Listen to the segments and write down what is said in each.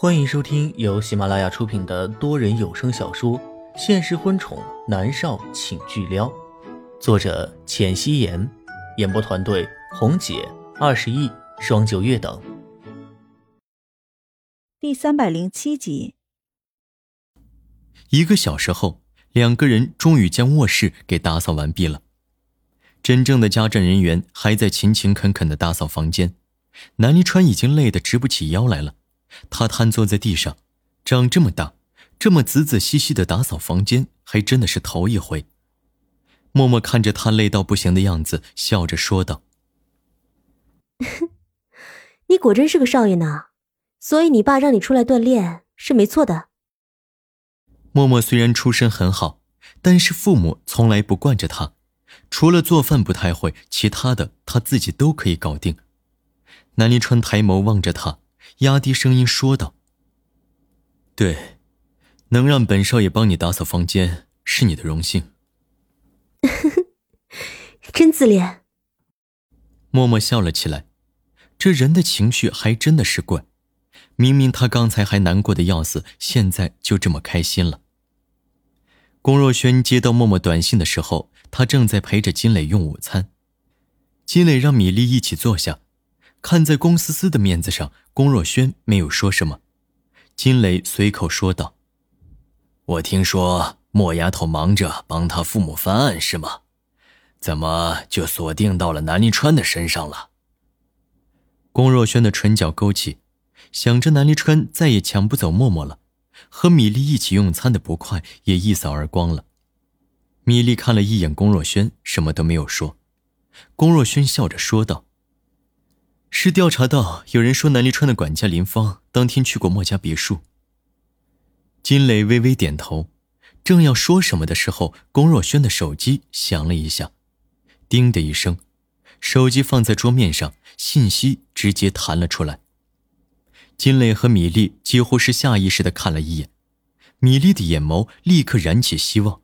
欢迎收听由喜马拉雅出品的多人有声小说《现实婚宠男少请巨撩》，作者：浅汐颜，演播团队：红姐、二十亿、双九月等。第三百零七集。一个小时后，两个人终于将卧室给打扫完毕了。真正的家政人员还在勤勤恳恳的打扫房间，南离川已经累得直不起腰来了。他瘫坐在地上，长这么大，这么仔仔细细的打扫房间，还真的是头一回。默默看着他累到不行的样子，笑着说道：“你果真是个少爷呢，所以你爸让你出来锻炼是没错的。”默默虽然出身很好，但是父母从来不惯着他。除了做饭不太会，其他的他自己都可以搞定。南离川抬眸望着他，压低声音说道：“对，能让本少爷帮你打扫房间是你的荣幸。”真自恋。默默笑了起来，这人的情绪还真的是怪，明明他刚才还难过的要死，现在就这么开心了。龚若轩接到默默短信的时候。他正在陪着金磊用午餐，金磊让米粒一起坐下，看在龚思思的面子上，龚若轩没有说什么。金磊随口说道：“我听说莫丫头忙着帮她父母翻案，是吗？怎么就锁定到了南离川的身上了？”龚若轩的唇角勾起，想着南离川再也抢不走默默了，和米粒一起用餐的不快也一扫而光了。米粒看了一眼龚若轩，什么都没有说。龚若轩笑着说道：“是调查到有人说南离川的管家林芳当天去过莫家别墅。”金磊微微点头，正要说什么的时候，龚若轩的手机响了一下，叮的一声，手机放在桌面上，信息直接弹了出来。金磊和米粒几乎是下意识的看了一眼，米粒的眼眸立刻燃起希望。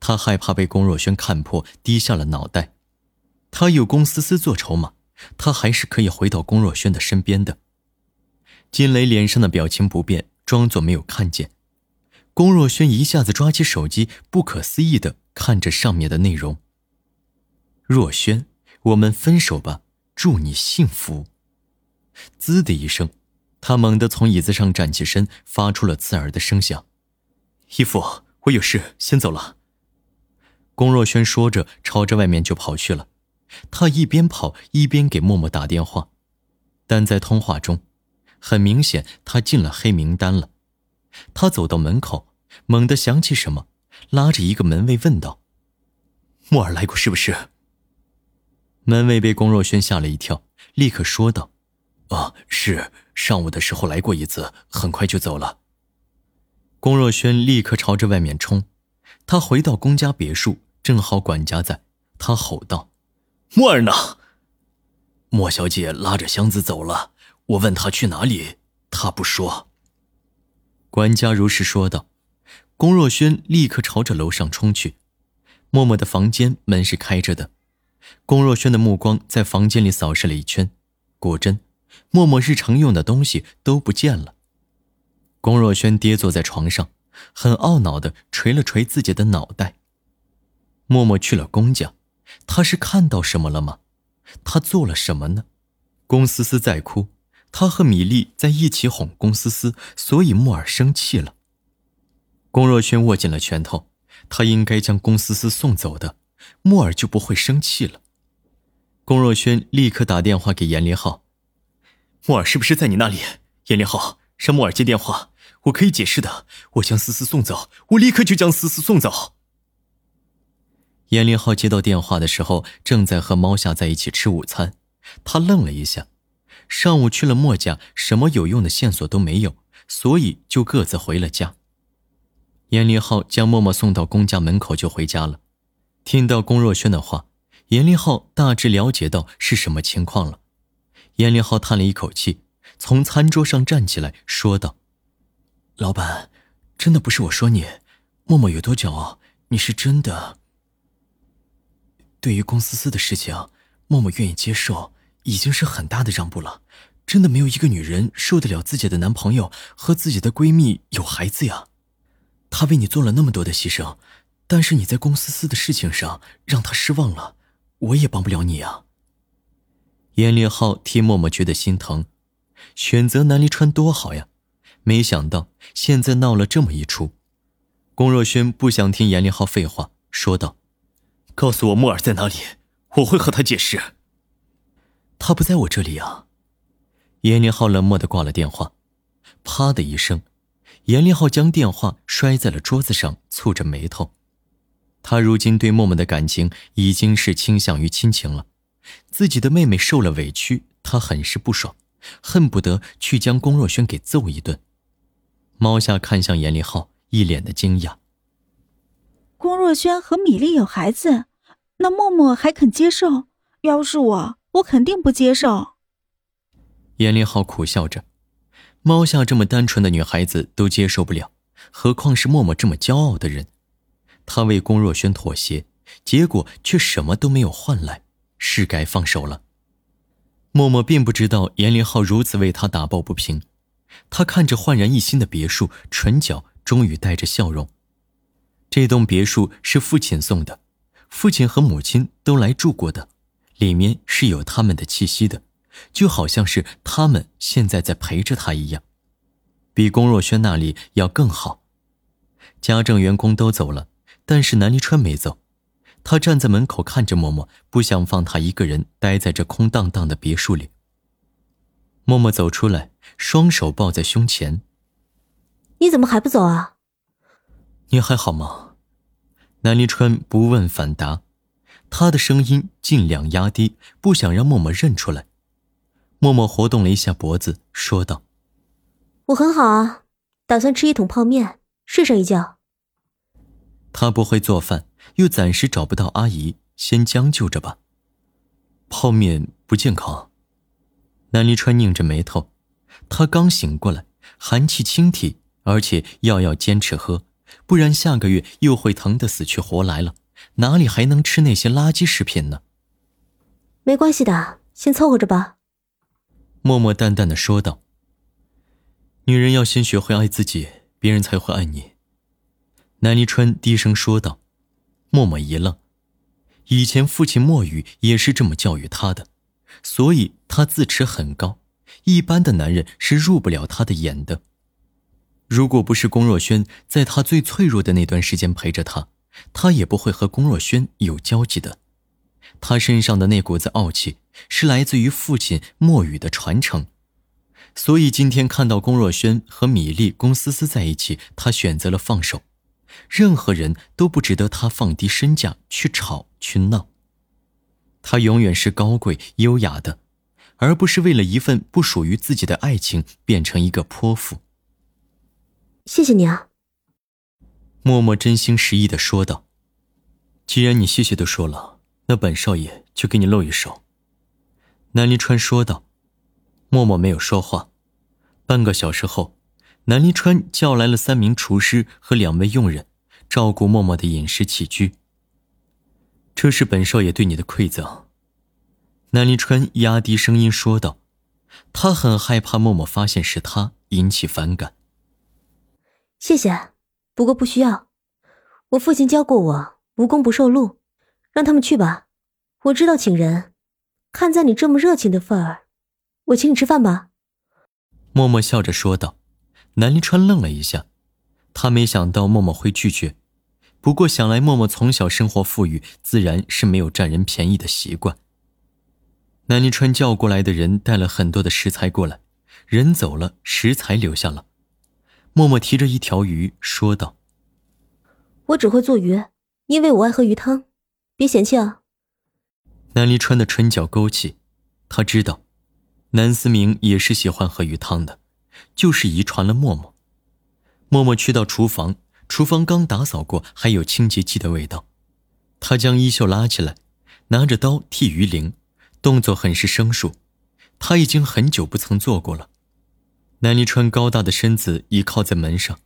他害怕被龚若轩看破，低下了脑袋。他有龚思思做筹码，他还是可以回到龚若轩的身边的。金雷脸上的表情不变，装作没有看见。龚若轩一下子抓起手机，不可思议的看着上面的内容：“若轩，我们分手吧，祝你幸福。”滋的一声，他猛地从椅子上站起身，发出了刺耳的声响：“义父，我有事，先走了。”龚若轩说着，朝着外面就跑去了。他一边跑一边给默默打电话，但在通话中，很明显他进了黑名单了。他走到门口，猛地想起什么，拉着一个门卫问道：“莫尔来过是不是？”门卫被龚若轩吓了一跳，立刻说道：“啊，是上午的时候来过一次，很快就走了。”龚若轩立刻朝着外面冲。他回到龚家别墅。正好管家在，他吼道：“莫儿呢？”莫小姐拉着箱子走了。我问她去哪里，她不说。管家如实说道。龚若轩立刻朝着楼上冲去。默默的房间门是开着的。龚若轩的目光在房间里扫视了一圈，果真，默默日常用的东西都不见了。龚若轩跌坐在床上，很懊恼的捶了捶自己的脑袋。默默去了龚家，他是看到什么了吗？他做了什么呢？龚思思在哭，他和米粒在一起哄龚思思，所以默儿生气了。龚若轩握紧了拳头，他应该将龚思思送走的，默儿就不会生气了。龚若轩立刻打电话给严连浩：“默儿是不是在你那里？”严连浩让默儿接电话，我可以解释的。我将思思送走，我立刻就将思思送走。严凌浩接到电话的时候，正在和猫夏在一起吃午餐。他愣了一下，上午去了莫家，什么有用的线索都没有，所以就各自回了家。严凌浩将默默送到公家门口就回家了。听到龚若轩的话，严凌浩大致了解到是什么情况了。严凌浩叹了一口气，从餐桌上站起来说道：“老板，真的不是我说你，默默有多骄傲，你是真的。”对于龚思思的事情，默默愿意接受，已经是很大的让步了。真的没有一个女人受得了自己的男朋友和自己的闺蜜有孩子呀。他为你做了那么多的牺牲，但是你在龚思思的事情上让他失望了，我也帮不了你啊。严立浩替默默觉得心疼，选择南离川多好呀，没想到现在闹了这么一出。龚若轩不想听严立浩废话，说道：“告诉我木耳在哪里，我会和他解释。”他不在我这里啊。严立浩冷漠的挂了电话，啪的一声，严立浩将电话摔在了桌子上，蹙着眉头。他如今对默默的感情已经是倾向于亲情了。自己的妹妹受了委屈，他很是不爽，恨不得去将龚若轩给揍一顿。猫夏看向严立浩，一脸的惊讶。龚若轩和米粒有孩子，那默默还肯接受？要是我，我肯定不接受。严立浩苦笑着，猫夏这么单纯的女孩子都接受不了，何况是默默这么骄傲的人？他为龚若轩妥协，结果却什么都没有换来。是该放手了。默默并不知道严林浩如此为他打抱不平，他看着焕然一新的别墅，唇角终于带着笑容。这栋别墅是父亲送的，父亲和母亲都来住过的，里面是有他们的气息的，就好像是他们现在在陪着他一样，比龚若轩那里要更好。家政员工都走了，但是南离川没走。他站在门口看着默默，不想放他一个人待在这空荡荡的别墅里。默默走出来，双手抱在胸前。你怎么还不走啊？你还好吗？南离川不问反答，他的声音尽量压低，不想让默默认出来。默默活动了一下脖子，说道：“我很好啊，打算吃一桶泡面，睡上一觉。”他不会做饭。又暂时找不到阿姨，先将就着吧。泡面不健康。南离川拧着眉头，他刚醒过来，寒气侵体，而且药要坚持喝，不然下个月又会疼得死去活来了，哪里还能吃那些垃圾食品呢？没关系的，先凑合着吧。默默淡淡的说道。女人要先学会爱自己，别人才会爱你。南离川低声说道。默默一愣，以前父亲莫雨也是这么教育他的，所以他自持很高，一般的男人是入不了他的眼的。如果不是龚若轩在他最脆弱的那段时间陪着他，他也不会和龚若轩有交集的。他身上的那股子傲气是来自于父亲墨雨的传承，所以今天看到龚若轩和米粒、龚思思在一起，他选择了放手。任何人都不值得他放低身价去吵去闹。他永远是高贵优雅的，而不是为了一份不属于自己的爱情变成一个泼妇。谢谢你啊，默默真心实意的说道。既然你谢谢都说了，那本少爷就给你露一手。南离川说道。默默没有说话。半个小时后。南离川叫来了三名厨师和两位佣人，照顾默默的饮食起居。这是本少爷对你的馈赠。南离川压低声音说道，他很害怕默默发现是他，引起反感。谢谢，不过不需要。我父亲教过我，无功不受禄，让他们去吧。我知道请人，看在你这么热情的份儿，我请你吃饭吧。默默笑着说道。南离川愣了一下，他没想到默默会拒绝，不过想来默默从小生活富裕，自然是没有占人便宜的习惯。南离川叫过来的人带了很多的食材过来，人走了，食材留下了。默默提着一条鱼说道：“我只会做鱼，因为我爱喝鱼汤，别嫌弃啊。”南离川的唇角勾起，他知道，南思明也是喜欢喝鱼汤的。就是遗传了默默。默默去到厨房，厨房刚打扫过，还有清洁剂的味道。他将衣袖拉起来，拿着刀剔鱼鳞，动作很是生疏。他已经很久不曾做过了。南离川高大的身子倚靠在门上，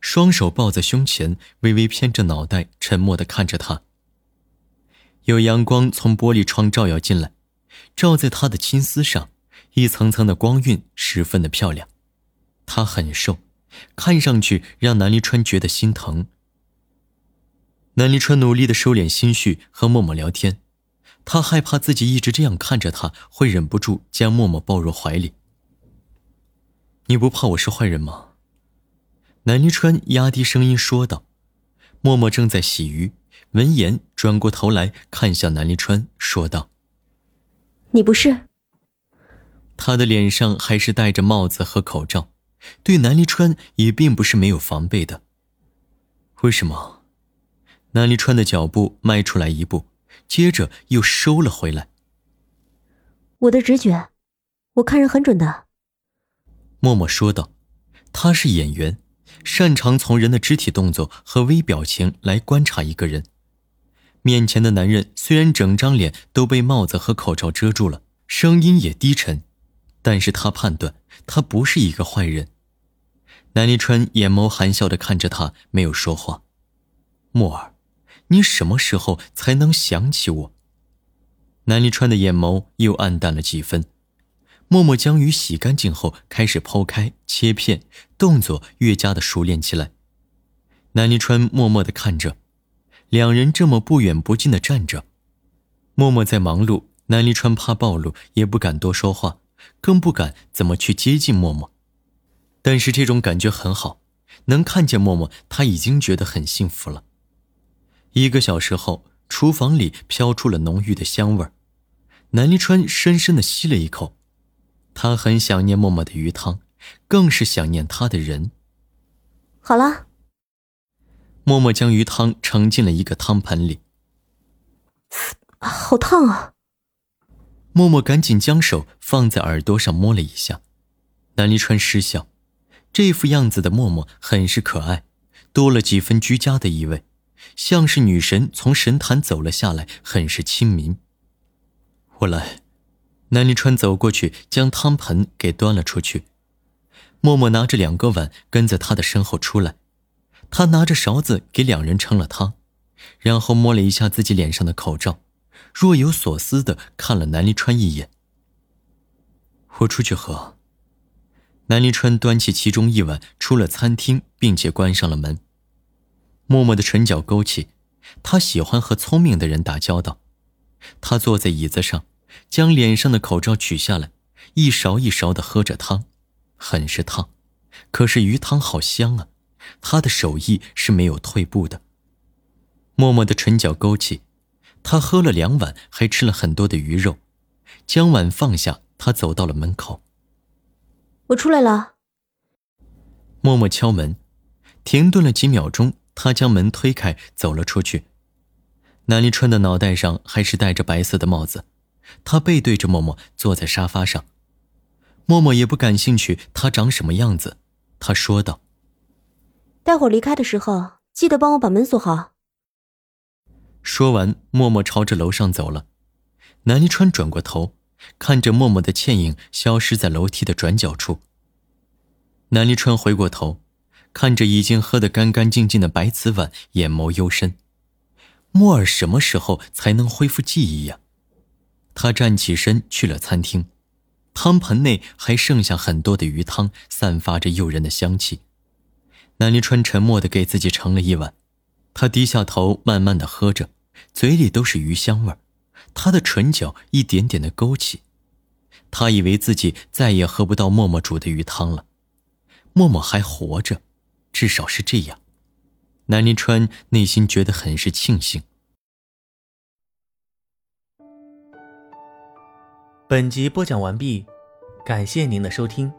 双手抱在胸前，微微偏着脑袋，沉默地看着他。有阳光从玻璃窗照耀进来，照在他的青丝上。一层层的光晕十分的漂亮。他很瘦，看上去让南离川觉得心疼。南离川努力的收敛心绪，和默默聊天。他害怕自己一直这样看着他，会忍不住将默默抱入怀里。你不怕我是坏人吗？南离川压低声音说道。默默正在洗鱼，闻言转过头来看向南离川，说道：“你不是。”他的脸上还是戴着帽子和口罩，对南离川也并不是没有防备的。为什么？南离川的脚步迈出来一步。接着又收了回来。我的直觉，我看人很准的。默默说道：“他是演员，擅长从人的肢体动作和微表情来观察一个人。面前的男人虽然整张脸都被帽子和口罩遮住了，声音也低沉，但是他判断他不是一个坏人。”南离川眼眸含笑的看着他，没有说话。默儿。你什么时候才能想起我？南离川的眼眸又暗淡了几分。默默将鱼洗干净后，开始剖开、切片，动作越加的熟练起来。南离川默默的看着，两人这么不远不近的站着。默默在忙碌，南离川怕暴露，也不敢多说话，更不敢怎么去接近默默。但是这种感觉很好，能看见默默，他已经觉得很幸福了。一个小时后，厨房里飘出了浓郁的香味儿。南离川深深的吸了一口，他很想念默默的鱼汤，更是想念他的人。好了，默默将鱼汤盛进了一个汤盆里。好烫啊！默默赶紧将手放在耳朵上摸了一下。南离川失笑，这副样子的默默很是可爱，多了几分居家的意味。像是女神从神坛走了下来，很是亲民。我来，南离川走过去，将汤盆给端了出去。默默拿着两个碗，跟在他的身后出来。他拿着勺子给两人盛了汤，然后摸了一下自己脸上的口罩，若有所思的看了南离川一眼。我出去喝。南离川端起其中一碗，出了餐厅，并且关上了门。默默的唇角勾起，他喜欢和聪明的人打交道。他坐在椅子上，将脸上的口罩取下来，一勺一勺的喝着汤，很是烫，可是鱼汤好香啊！他的手艺是没有退步的。默默的唇角勾起，他喝了两碗，还吃了很多的鱼肉，将碗放下，他走到了门口。我出来了。默默敲门，停顿了几秒钟。他将门推开，走了出去。南离川的脑袋上还是戴着白色的帽子，他背对着默默坐在沙发上。默默也不感兴趣他长什么样子，他说道：“待会儿离开的时候，记得帮我把门锁好。”说完，默默朝着楼上走了。南离川转过头，看着默默的倩影消失在楼梯的转角处。南离川回过头。看着已经喝得干干净净的白瓷碗，眼眸幽深。莫尔什么时候才能恢复记忆呀？他站起身去了餐厅，汤盆内还剩下很多的鱼汤，散发着诱人的香气。南离川沉默地给自己盛了一碗，他低下头，慢慢地喝着，嘴里都是鱼香味儿，他的唇角一点点的勾起。他以为自己再也喝不到默默煮的鱼汤了，默默还活着。至少是这样，南临川内心觉得很是庆幸。本集播讲完毕，感谢您的收听。